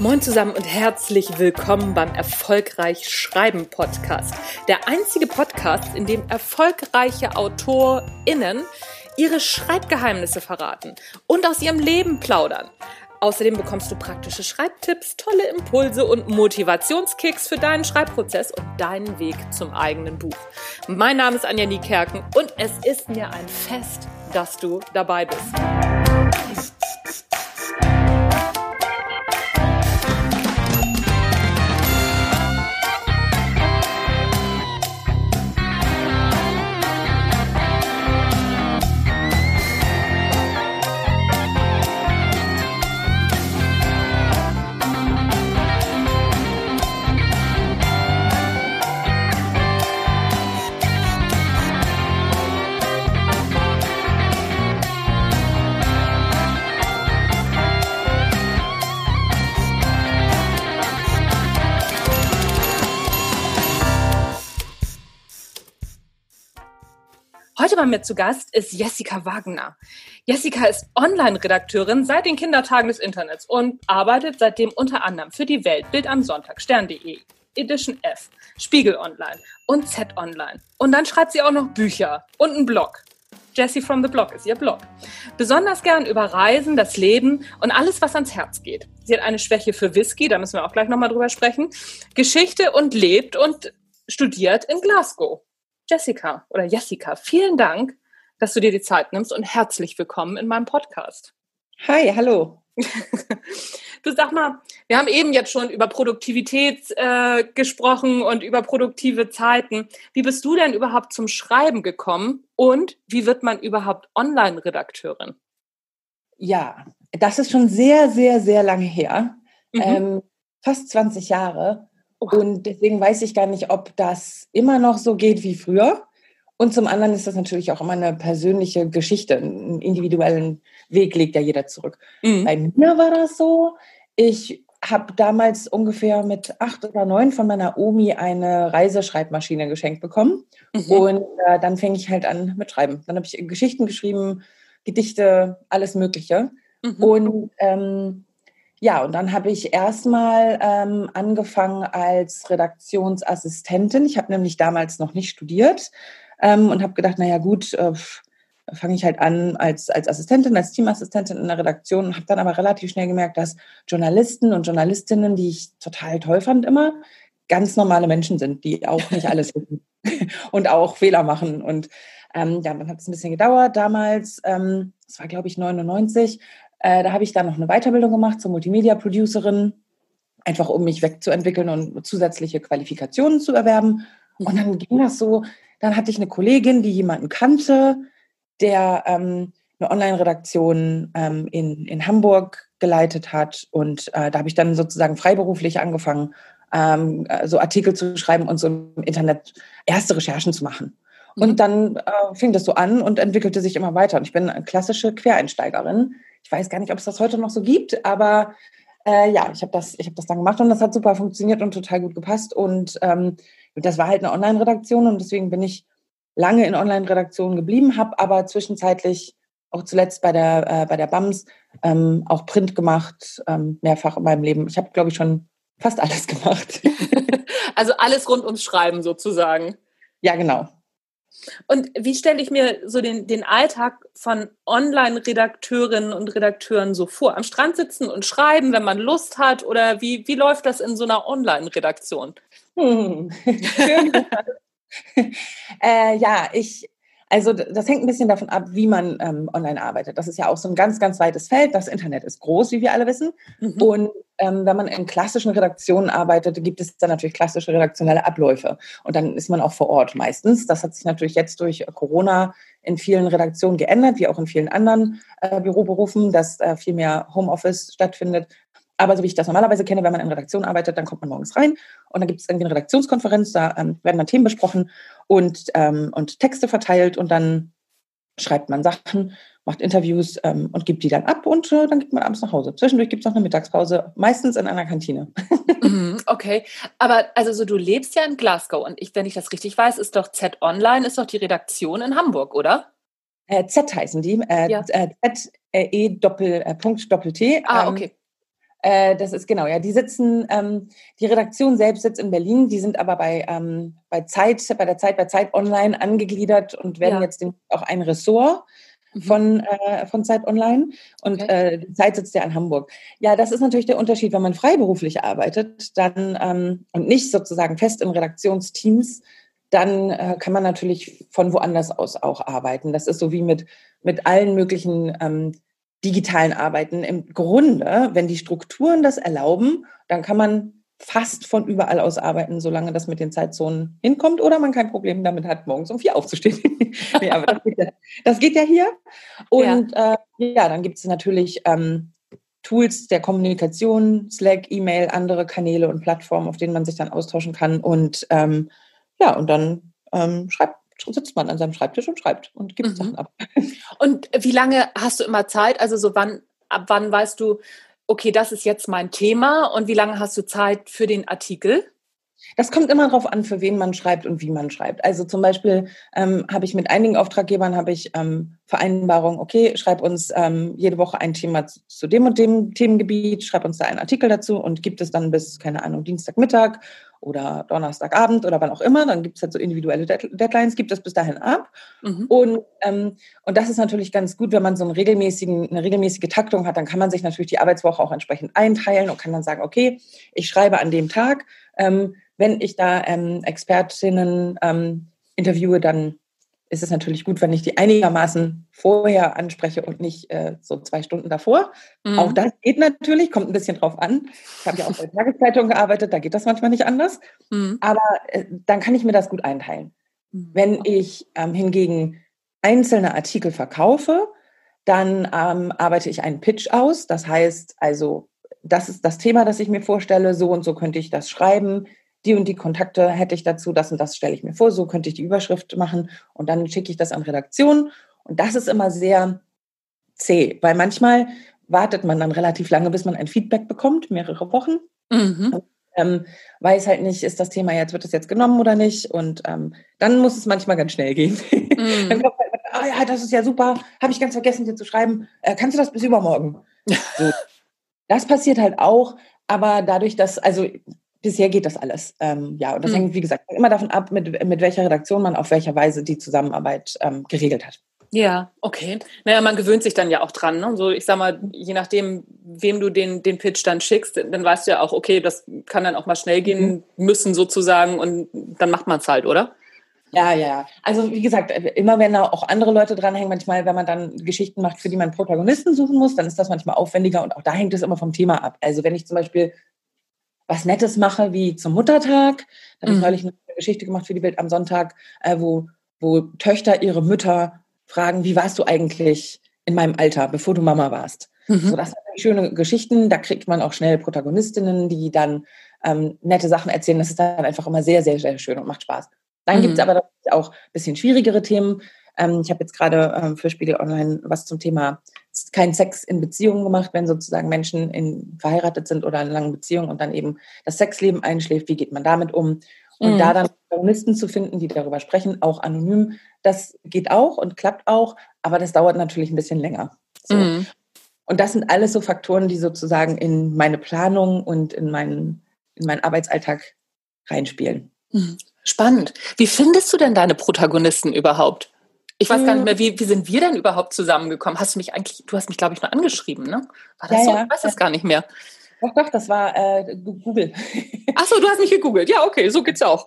Moin zusammen und herzlich willkommen beim Erfolgreich Schreiben Podcast. Der einzige Podcast, in dem erfolgreiche AutorInnen ihre Schreibgeheimnisse verraten und aus ihrem Leben plaudern. Außerdem bekommst du praktische Schreibtipps, tolle Impulse und Motivationskicks für deinen Schreibprozess und deinen Weg zum eigenen Buch. Mein Name ist Anja Niekerken und es ist mir ein Fest, dass du dabei bist. Bei mir zu Gast ist Jessica Wagner. Jessica ist Online-Redakteurin seit den Kindertagen des Internets und arbeitet seitdem unter anderem für die Welt, Bild am Sonntag, Stern.de, Edition F, Spiegel Online und Z Online. Und dann schreibt sie auch noch Bücher und einen Blog. Jessie from the Blog ist ihr Blog. Besonders gern über Reisen, das Leben und alles, was ans Herz geht. Sie hat eine Schwäche für Whisky, da müssen wir auch gleich nochmal drüber sprechen, Geschichte und lebt und studiert in Glasgow. Jessica oder Jessica, vielen Dank, dass du dir die Zeit nimmst und herzlich willkommen in meinem Podcast. Hi, hallo. du sag mal, wir haben eben jetzt schon über Produktivität äh, gesprochen und über produktive Zeiten. Wie bist du denn überhaupt zum Schreiben gekommen und wie wird man überhaupt Online-Redakteurin? Ja, das ist schon sehr, sehr, sehr lange her. Mhm. Ähm, fast 20 Jahre. Und deswegen weiß ich gar nicht, ob das immer noch so geht wie früher. Und zum anderen ist das natürlich auch immer eine persönliche Geschichte. Einen individuellen Weg legt ja jeder zurück. Mhm. Bei mir war das so. Ich habe damals ungefähr mit acht oder neun von meiner Omi eine Reiseschreibmaschine geschenkt bekommen. Mhm. Und äh, dann fing ich halt an mit Schreiben. Dann habe ich Geschichten geschrieben, Gedichte, alles Mögliche. Mhm. Und ähm, ja, und dann habe ich erstmal ähm, angefangen als Redaktionsassistentin. Ich habe nämlich damals noch nicht studiert ähm, und habe gedacht, naja gut, äh, fange ich halt an als, als Assistentin, als Teamassistentin in der Redaktion und habe dann aber relativ schnell gemerkt, dass Journalisten und Journalistinnen, die ich total toll fand immer, ganz normale Menschen sind, die auch nicht alles wissen und auch Fehler machen. Und ähm, ja, dann hat es ein bisschen gedauert damals. Ähm, das war, glaube ich, 99. Äh, da habe ich dann noch eine Weiterbildung gemacht zur Multimedia-Producerin, einfach um mich wegzuentwickeln und zusätzliche Qualifikationen zu erwerben. Und dann ging das so, dann hatte ich eine Kollegin, die jemanden kannte, der ähm, eine Online-Redaktion ähm, in, in Hamburg geleitet hat. Und äh, da habe ich dann sozusagen freiberuflich angefangen, ähm, so Artikel zu schreiben und so im Internet erste Recherchen zu machen. Und mhm. dann äh, fing das so an und entwickelte sich immer weiter. Und ich bin eine klassische Quereinsteigerin. Ich weiß gar nicht, ob es das heute noch so gibt, aber äh, ja, ich habe das, hab das dann gemacht und das hat super funktioniert und total gut gepasst. Und ähm, das war halt eine Online-Redaktion und deswegen bin ich lange in Online-Redaktionen geblieben, habe aber zwischenzeitlich auch zuletzt bei der, äh, bei der BAMS ähm, auch Print gemacht, ähm, mehrfach in meinem Leben. Ich habe, glaube ich, schon fast alles gemacht. also alles rund ums Schreiben sozusagen. Ja, genau. Und wie stelle ich mir so den, den Alltag von Online-Redakteurinnen und Redakteuren so vor? Am Strand sitzen und schreiben, wenn man Lust hat? Oder wie, wie läuft das in so einer Online-Redaktion? Hm. äh, ja, ich, also das hängt ein bisschen davon ab, wie man ähm, online arbeitet. Das ist ja auch so ein ganz, ganz weites Feld. Das Internet ist groß, wie wir alle wissen. Mhm. Und ähm, wenn man in klassischen Redaktionen arbeitet, gibt es dann natürlich klassische redaktionelle Abläufe. Und dann ist man auch vor Ort meistens. Das hat sich natürlich jetzt durch Corona in vielen Redaktionen geändert, wie auch in vielen anderen äh, Büroberufen, dass äh, viel mehr Homeoffice stattfindet. Aber so wie ich das normalerweise kenne, wenn man in Redaktion arbeitet, dann kommt man morgens rein und dann gibt es irgendwie eine Redaktionskonferenz, da ähm, werden dann Themen besprochen und, ähm, und Texte verteilt und dann schreibt man Sachen, macht Interviews ähm, und gibt die dann ab und äh, dann geht man abends nach Hause. Zwischendurch gibt es noch eine Mittagspause, meistens in einer Kantine. Mhm, okay, aber also so du lebst ja in Glasgow und ich, wenn ich das richtig weiß, ist doch Z Online, ist doch die Redaktion in Hamburg, oder? Äh, Z heißen die, äh, ja. Äh, Doppel, äh, T. Ah, ähm, okay. Äh, das ist genau, ja. Die sitzen, ähm, die Redaktion selbst sitzt in Berlin, die sind aber bei, ähm, bei Zeit, bei der Zeit, bei Zeit Online angegliedert und werden ja. jetzt auch ein Ressort mhm. von, äh, von Zeit Online und okay. äh, die Zeit sitzt ja in Hamburg. Ja, das ist natürlich der Unterschied, wenn man freiberuflich arbeitet, dann ähm, und nicht sozusagen fest in Redaktionsteams, dann äh, kann man natürlich von woanders aus auch arbeiten. Das ist so wie mit, mit allen möglichen ähm, digitalen Arbeiten. Im Grunde, wenn die Strukturen das erlauben, dann kann man fast von überall aus arbeiten, solange das mit den Zeitzonen hinkommt oder man kein Problem damit hat, morgens um vier aufzustehen. nee, aber das geht, ja, das geht ja hier. Und ja, äh, ja dann gibt es natürlich ähm, Tools der Kommunikation, Slack, E-Mail, andere Kanäle und Plattformen, auf denen man sich dann austauschen kann. Und ähm, ja, und dann ähm, schreibt sitzt man an seinem Schreibtisch und schreibt und gibt mhm. Sachen ab. Und wie lange hast du immer Zeit? Also so wann, ab wann weißt du, okay, das ist jetzt mein Thema und wie lange hast du Zeit für den Artikel? Das kommt immer darauf an, für wen man schreibt und wie man schreibt. Also zum Beispiel ähm, habe ich mit einigen Auftraggebern habe ich ähm, Vereinbarungen, okay, schreib uns ähm, jede Woche ein Thema zu, zu, dem und dem Themengebiet, schreib uns da einen Artikel dazu und gibt es dann bis, keine Ahnung, Dienstagmittag oder Donnerstagabend oder wann auch immer. Dann gibt es halt so individuelle Deadlines, gibt es bis dahin ab. Mhm. Und, ähm, und das ist natürlich ganz gut, wenn man so einen regelmäßigen, eine regelmäßige Taktung hat, dann kann man sich natürlich die Arbeitswoche auch entsprechend einteilen und kann dann sagen, okay, ich schreibe an dem Tag. Ähm, wenn ich da ähm, Expertinnen ähm, interviewe, dann ist es natürlich gut, wenn ich die einigermaßen vorher anspreche und nicht äh, so zwei Stunden davor. Mhm. Auch das geht natürlich, kommt ein bisschen drauf an. Ich habe ja auch bei Tageszeitung gearbeitet, da geht das manchmal nicht anders. Mhm. Aber äh, dann kann ich mir das gut einteilen. Mhm. Wenn ich ähm, hingegen einzelne Artikel verkaufe, dann ähm, arbeite ich einen Pitch aus. Das heißt also, das ist das Thema, das ich mir vorstelle, so und so könnte ich das schreiben die und die Kontakte hätte ich dazu, das und das stelle ich mir vor, so könnte ich die Überschrift machen und dann schicke ich das an Redaktion. Und das ist immer sehr zäh, weil manchmal wartet man dann relativ lange, bis man ein Feedback bekommt, mehrere Wochen. Mhm. Und, ähm, weiß halt nicht, ist das Thema jetzt, wird es jetzt genommen oder nicht? Und ähm, dann muss es manchmal ganz schnell gehen. Mhm. dann kommt halt, ah ja, das ist ja super, habe ich ganz vergessen, dir zu schreiben. Äh, kannst du das bis übermorgen? So. Das passiert halt auch, aber dadurch, dass, also bisher geht das alles. Ähm, ja, und das mhm. hängt, wie gesagt, immer davon ab, mit, mit welcher Redaktion man auf welcher Weise die Zusammenarbeit ähm, geregelt hat. Ja, okay. Naja, man gewöhnt sich dann ja auch dran. Ne? So, ich sag mal, je nachdem, wem du den, den Pitch dann schickst, dann weißt du ja auch, okay, das kann dann auch mal schnell gehen mhm. müssen sozusagen und dann macht man es halt, oder? Ja, ja. Also wie gesagt, immer wenn da auch andere Leute dranhängen, manchmal, wenn man dann Geschichten macht, für die man Protagonisten suchen muss, dann ist das manchmal aufwendiger und auch da hängt es immer vom Thema ab. Also wenn ich zum Beispiel was Nettes mache, wie zum Muttertag. Da habe ich mhm. neulich eine Geschichte gemacht für die Bild am Sonntag, äh, wo, wo Töchter ihre Mütter fragen, wie warst du eigentlich in meinem Alter, bevor du Mama warst? Mhm. So, das sind schöne Geschichten. Da kriegt man auch schnell Protagonistinnen, die dann ähm, nette Sachen erzählen. Das ist dann einfach immer sehr, sehr, sehr schön und macht Spaß. Dann mhm. gibt es aber auch ein bisschen schwierigere Themen. Ähm, ich habe jetzt gerade ähm, für Spiegel Online was zum Thema kein Sex in Beziehungen gemacht, wenn sozusagen Menschen in, verheiratet sind oder in langen Beziehungen und dann eben das Sexleben einschläft, wie geht man damit um? Und mhm. da dann Protagonisten zu finden, die darüber sprechen, auch anonym, das geht auch und klappt auch, aber das dauert natürlich ein bisschen länger. So. Mhm. Und das sind alles so Faktoren, die sozusagen in meine Planung und in meinen, in meinen Arbeitsalltag reinspielen. Mhm. Spannend. Wie findest du denn deine Protagonisten überhaupt? Ich weiß gar nicht mehr, wie, wie sind wir denn überhaupt zusammengekommen? Hast du mich eigentlich, du hast mich, glaube ich, nur angeschrieben, ne? War das ja, so? Ja. Ich weiß es gar nicht mehr. Doch, doch, das war äh, Google. Achso, du hast mich gegoogelt. Ja, okay, so geht's auch.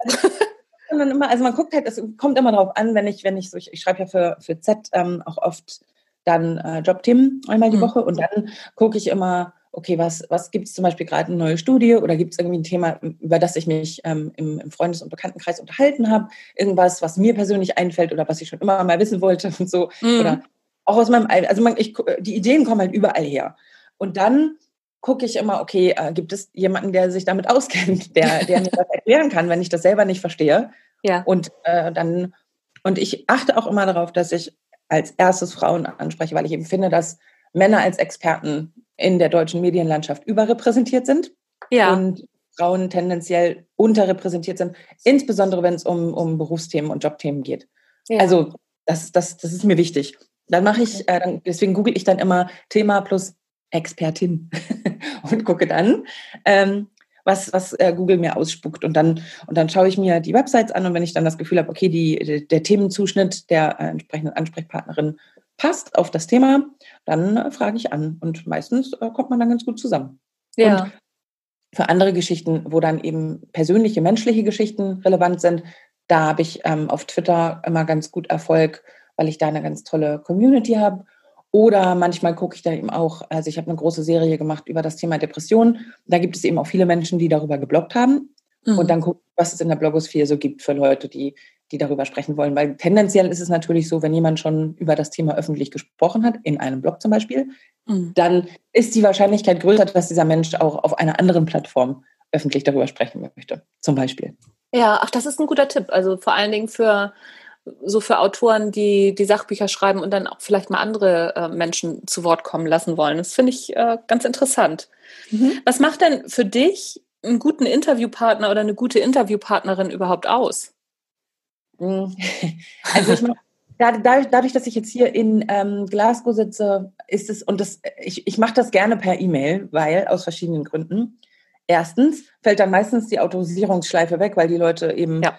Dann immer, also man guckt halt, es kommt immer darauf an, wenn ich, wenn ich so, ich, ich schreibe ja für, für Z ähm, auch oft dann äh, Jobthemen einmal die mhm. Woche und dann gucke ich immer, okay, was, was gibt es zum Beispiel gerade eine neue Studie oder gibt es irgendwie ein Thema, über das ich mich ähm, im, im, Freundes- und Bekanntenkreis unterhalten habe, irgendwas, was mir persönlich einfällt oder was ich schon immer mal wissen wollte und so. Mhm. Oder auch aus meinem, also man, ich, die Ideen kommen halt überall her. Und dann gucke ich immer, okay, äh, gibt es jemanden, der sich damit auskennt, der, der mir das erklären kann, wenn ich das selber nicht verstehe. Ja. Und äh, dann, und ich achte auch immer darauf, dass ich als erstes Frauen anspreche, weil ich eben finde, dass Männer als Experten in der deutschen Medienlandschaft überrepräsentiert sind ja. und Frauen tendenziell unterrepräsentiert sind, insbesondere wenn es um, um Berufsthemen und Jobthemen geht. Ja. Also das, das, das ist mir wichtig. Dann mache ich, äh, deswegen google ich dann immer Thema plus Expertin und gucke dann, ähm, was, was äh, Google mir ausspuckt. Und dann, und dann schaue ich mir die Websites an und wenn ich dann das Gefühl habe, okay, die, der Themenzuschnitt der äh, entsprechenden Ansprechpartnerin passt auf das Thema, dann äh, frage ich an. Und meistens äh, kommt man dann ganz gut zusammen. Ja. Und für andere Geschichten, wo dann eben persönliche, menschliche Geschichten relevant sind, da habe ich ähm, auf Twitter immer ganz gut Erfolg, weil ich da eine ganz tolle Community habe. Oder manchmal gucke ich da eben auch, also ich habe eine große Serie gemacht über das Thema Depression. Da gibt es eben auch viele Menschen, die darüber geblockt haben. Mhm. Und dann gucke ich, was es in der Blogosphäre so gibt für Leute, die, die darüber sprechen wollen. Weil tendenziell ist es natürlich so, wenn jemand schon über das Thema öffentlich gesprochen hat, in einem Blog zum Beispiel, mhm. dann ist die Wahrscheinlichkeit größer, dass dieser Mensch auch auf einer anderen Plattform öffentlich darüber sprechen möchte, zum Beispiel. Ja, ach, das ist ein guter Tipp. Also vor allen Dingen für so für Autoren, die die Sachbücher schreiben und dann auch vielleicht mal andere äh, Menschen zu Wort kommen lassen wollen. Das finde ich äh, ganz interessant. Mhm. Was macht denn für dich einen guten Interviewpartner oder eine gute Interviewpartnerin überhaupt aus? Also ich meine, dadurch, dadurch, dass ich jetzt hier in ähm, Glasgow sitze, ist es, und das, ich, ich mache das gerne per E-Mail, weil aus verschiedenen Gründen. Erstens fällt dann meistens die Autorisierungsschleife weg, weil die Leute eben ja.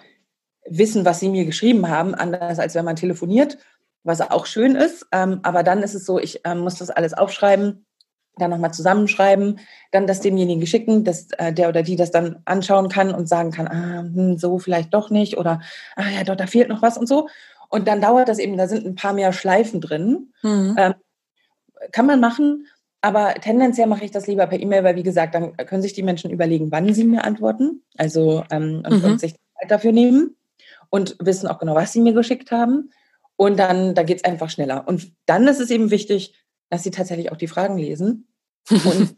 wissen, was sie mir geschrieben haben, anders als wenn man telefoniert, was auch schön ist. Ähm, aber dann ist es so, ich ähm, muss das alles aufschreiben, dann nochmal zusammenschreiben, dann das demjenigen schicken, dass äh, der oder die das dann anschauen kann und sagen kann, ah, hm, so vielleicht doch nicht oder ah ja, doch, da fehlt noch was und so. Und dann dauert das eben, da sind ein paar mehr Schleifen drin. Mhm. Ähm, kann man machen, aber tendenziell mache ich das lieber per E-Mail, weil wie gesagt, dann können sich die Menschen überlegen, wann sie mir antworten. Also ähm, und, mhm. und, sich Zeit dafür nehmen und wissen auch genau, was sie mir geschickt haben. Und dann, da geht es einfach schneller. Und dann ist es eben wichtig, dass sie tatsächlich auch die Fragen lesen und,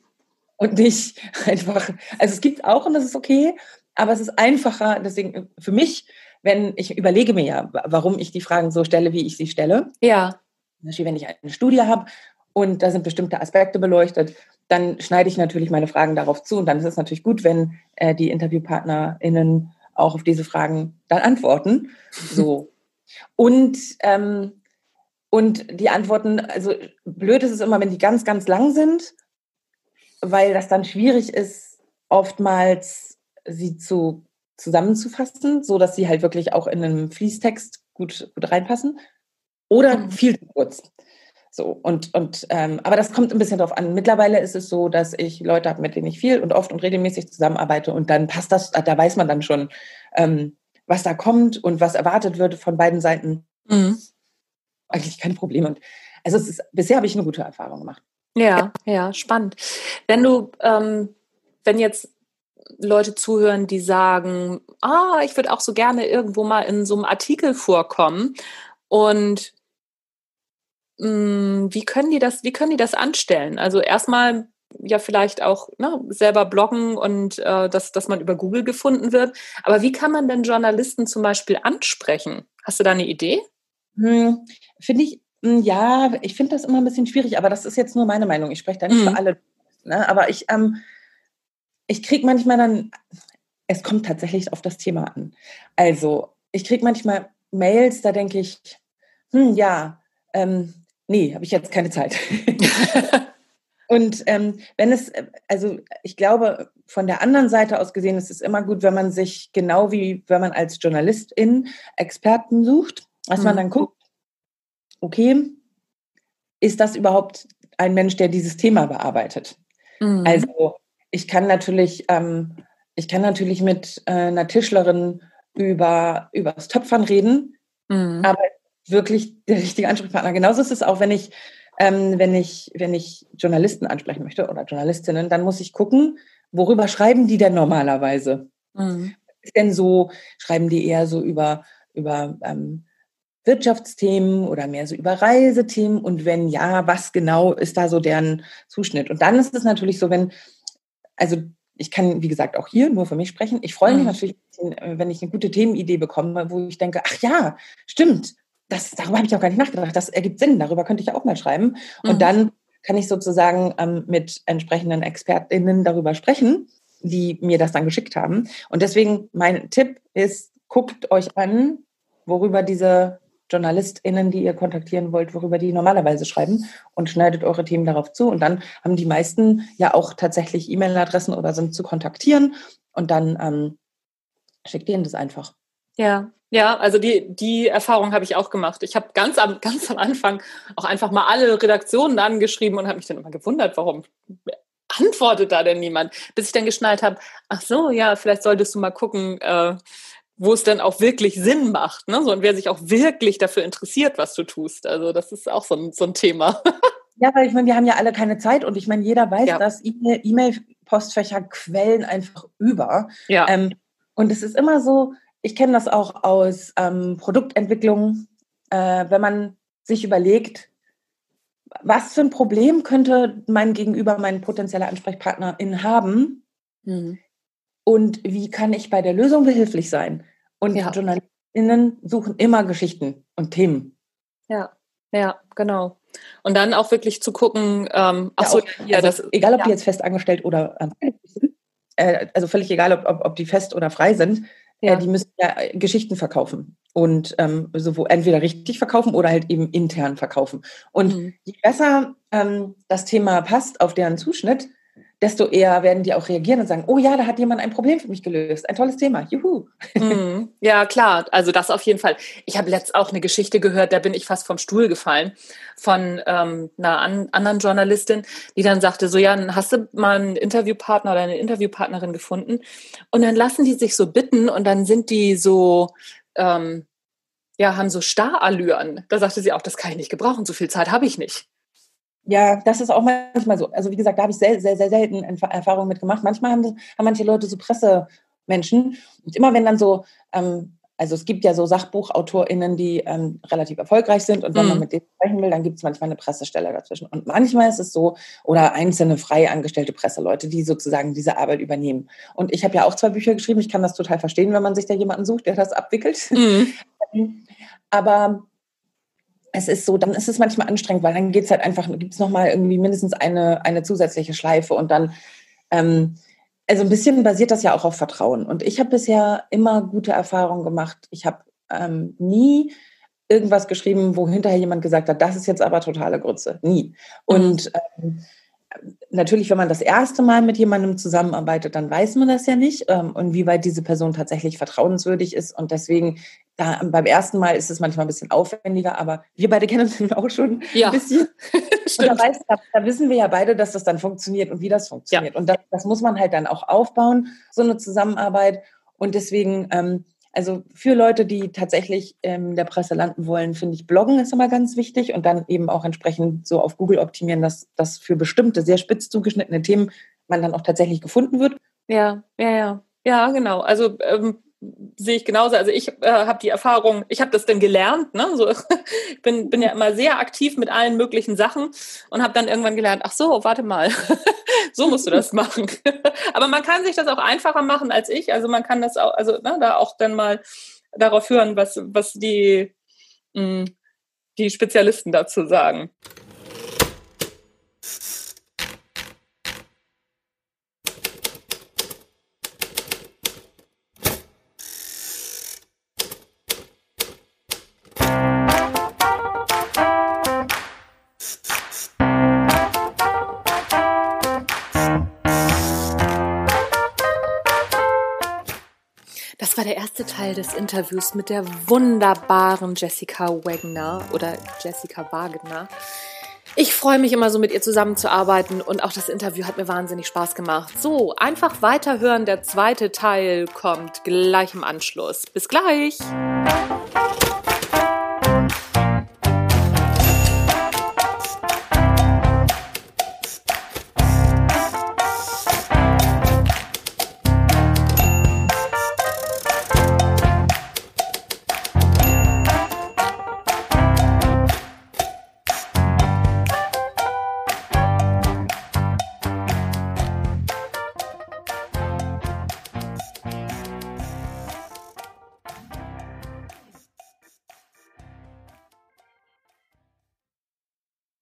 und nicht einfach, also es gibt auch und das ist okay, aber es ist einfacher, deswegen für mich, wenn ich überlege mir ja, warum ich die Fragen so stelle, wie ich sie stelle. Ja. Zum Beispiel, wenn ich eine Studie habe und da sind bestimmte Aspekte beleuchtet, dann schneide ich natürlich meine Fragen darauf zu. Und dann ist es natürlich gut, wenn äh, die InterviewpartnerInnen auch auf diese Fragen dann antworten. So. Und, ähm, und die Antworten, also blöd ist es immer, wenn die ganz, ganz lang sind, weil das dann schwierig ist, oftmals sie zu, zusammenzufassen, so dass sie halt wirklich auch in einem Fließtext gut, gut reinpassen. Oder mhm. viel zu kurz. So, und, und ähm, aber das kommt ein bisschen drauf an. Mittlerweile ist es so, dass ich Leute habe, mit denen ich viel und oft und regelmäßig zusammenarbeite und dann passt das, da weiß man dann schon, ähm, was da kommt und was erwartet wird von beiden Seiten. Mhm. Eigentlich kein Problem. Und also ist, bisher habe ich eine gute Erfahrung gemacht. Ja, ja, spannend. Wenn du, ähm, wenn jetzt Leute zuhören, die sagen, ah, ich würde auch so gerne irgendwo mal in so einem Artikel vorkommen und hm, wie können die das, wie können die das anstellen? Also erstmal ja vielleicht auch ne, selber bloggen und äh, dass, dass man über Google gefunden wird. Aber wie kann man denn Journalisten zum Beispiel ansprechen? Hast du da eine Idee? Hm, finde ich, hm, ja, ich finde das immer ein bisschen schwierig, aber das ist jetzt nur meine Meinung. Ich spreche da nicht mhm. für alle. Ne? Aber ich, ähm, ich kriege manchmal dann, es kommt tatsächlich auf das Thema an. Also, ich kriege manchmal Mails, da denke ich, hm, ja, ähm, nee, habe ich jetzt keine Zeit. Und ähm, wenn es, also ich glaube, von der anderen Seite aus gesehen ist es immer gut, wenn man sich genau wie wenn man als Journalistin Experten sucht, dass mhm. man dann guckt, okay, ist das überhaupt ein Mensch, der dieses Thema bearbeitet? Mhm. Also ich kann natürlich, ähm, ich kann natürlich mit äh, einer Tischlerin über über das Töpfern reden, mhm. aber wirklich der richtige Ansprechpartner. Genauso ist es auch, wenn ich, ähm, wenn ich, wenn ich Journalisten ansprechen möchte oder Journalistinnen, dann muss ich gucken, worüber schreiben die denn normalerweise? Mhm. Ist denn so, schreiben die eher so über, über ähm, Wirtschaftsthemen oder mehr so über Reisethemen? Und wenn ja, was genau ist da so deren Zuschnitt? Und dann ist es natürlich so, wenn, also ich kann, wie gesagt, auch hier nur für mich sprechen. Ich freue mich mhm. natürlich, wenn ich eine gute Themenidee bekomme, wo ich denke, ach ja, stimmt, das, darüber habe ich auch gar nicht nachgedacht. Das ergibt Sinn, darüber könnte ich auch mal schreiben. Und mhm. dann kann ich sozusagen ähm, mit entsprechenden ExpertInnen darüber sprechen, die mir das dann geschickt haben. Und deswegen mein Tipp ist, guckt euch an, worüber diese JournalistInnen, die ihr kontaktieren wollt, worüber die normalerweise schreiben und schneidet eure Themen darauf zu. Und dann haben die meisten ja auch tatsächlich E-Mail-Adressen oder sind zu kontaktieren und dann ähm, schickt ihnen das einfach. Ja, ja, also die, die Erfahrung habe ich auch gemacht. Ich habe ganz am, ganz am Anfang auch einfach mal alle Redaktionen angeschrieben und habe mich dann immer gewundert, warum antwortet da denn niemand? Bis ich dann geschnallt habe, ach so, ja, vielleicht solltest du mal gucken, äh, wo es dann auch wirklich Sinn macht, ne? So, und wer sich auch wirklich dafür interessiert, was du tust. Also das ist auch so ein, so ein Thema. Ja, weil ich meine, wir haben ja alle keine Zeit und ich meine, jeder weiß, ja. dass E-Mail-Postfächer quellen einfach über. Ja. Ähm, und es ist immer so, ich kenne das auch aus ähm, Produktentwicklung, äh, wenn man sich überlegt, was für ein Problem könnte mein Gegenüber, mein potenzieller Ansprechpartnerin haben mhm. Und wie kann ich bei der Lösung behilflich sein? Und ja. JournalistInnen suchen immer Geschichten und Themen. Ja, ja, genau. Und dann auch wirklich zu gucken, ähm, ach ja, so, ja, also, das, egal ob ja. die jetzt fest angestellt oder äh, also völlig egal, ob, ob, ob die fest oder frei sind, ja. Äh, die müssen ja äh, Geschichten verkaufen und ähm, sowohl entweder richtig verkaufen oder halt eben intern verkaufen. Und mhm. je besser ähm, das Thema passt auf deren Zuschnitt, desto eher werden die auch reagieren und sagen, oh ja, da hat jemand ein Problem für mich gelöst. Ein tolles Thema. Juhu. Mm, ja, klar. Also das auf jeden Fall. Ich habe letzt auch eine Geschichte gehört, da bin ich fast vom Stuhl gefallen von ähm, einer an, anderen Journalistin, die dann sagte, so ja, hast du mal einen Interviewpartner oder eine Interviewpartnerin gefunden und dann lassen die sich so bitten und dann sind die so, ähm, ja, haben so Starallüren. Da sagte sie auch, das kann ich nicht gebrauchen, so viel Zeit habe ich nicht. Ja, das ist auch manchmal so. Also wie gesagt, da habe ich sehr, sehr, sehr selten Erfahrungen mit gemacht. Manchmal haben, haben manche Leute so Pressemenschen. Und immer wenn dann so, ähm, also es gibt ja so SachbuchautorInnen, die ähm, relativ erfolgreich sind und wenn mm. man mhm. mit denen sprechen will, dann gibt es manchmal eine Pressestelle dazwischen. Und manchmal ist es so, oder einzelne frei angestellte Presseleute, die sozusagen diese Arbeit übernehmen. Und ich habe ja auch zwei Bücher geschrieben. Ich kann das total verstehen, wenn man sich da jemanden sucht, der das abwickelt. Mm. Aber es ist so, dann ist es manchmal anstrengend, weil dann geht es halt einfach, gibt es nochmal irgendwie mindestens eine, eine zusätzliche Schleife und dann, ähm, also ein bisschen basiert das ja auch auf Vertrauen. Und ich habe bisher immer gute Erfahrungen gemacht. Ich habe ähm, nie irgendwas geschrieben, wo hinterher jemand gesagt hat, das ist jetzt aber totale Grütze. Nie. Und mhm. ähm, natürlich, wenn man das erste Mal mit jemandem zusammenarbeitet, dann weiß man das ja nicht, ähm, inwieweit diese Person tatsächlich vertrauenswürdig ist. Und deswegen, da, beim ersten Mal ist es manchmal ein bisschen aufwendiger, aber wir beide kennen uns auch schon ja. ein bisschen. und da, weiß, da, da, wissen wir ja beide, dass das dann funktioniert und wie das funktioniert. Ja. Und das, das muss man halt dann auch aufbauen, so eine Zusammenarbeit. Und deswegen ähm, also für Leute, die tatsächlich in der Presse landen wollen, finde ich, Bloggen ist immer ganz wichtig und dann eben auch entsprechend so auf Google optimieren, dass das für bestimmte, sehr spitz zugeschnittene Themen man dann auch tatsächlich gefunden wird. Ja, ja, ja. Ja, genau. Also ähm, sehe ich genauso. Also ich äh, habe die Erfahrung, ich habe das dann gelernt. Ne? So, ich bin, bin ja immer sehr aktiv mit allen möglichen Sachen und habe dann irgendwann gelernt, ach so, warte mal, so musst du das machen. Aber man kann sich das auch einfacher machen als ich. Also man kann das auch, also ne, da auch dann mal darauf hören, was, was die, mh, mm, die Spezialisten dazu sagen. Teil des Interviews mit der wunderbaren Jessica Wagner oder Jessica Wagner. Ich freue mich immer so mit ihr zusammenzuarbeiten und auch das Interview hat mir wahnsinnig Spaß gemacht. So, einfach weiterhören. Der zweite Teil kommt gleich im Anschluss. Bis gleich.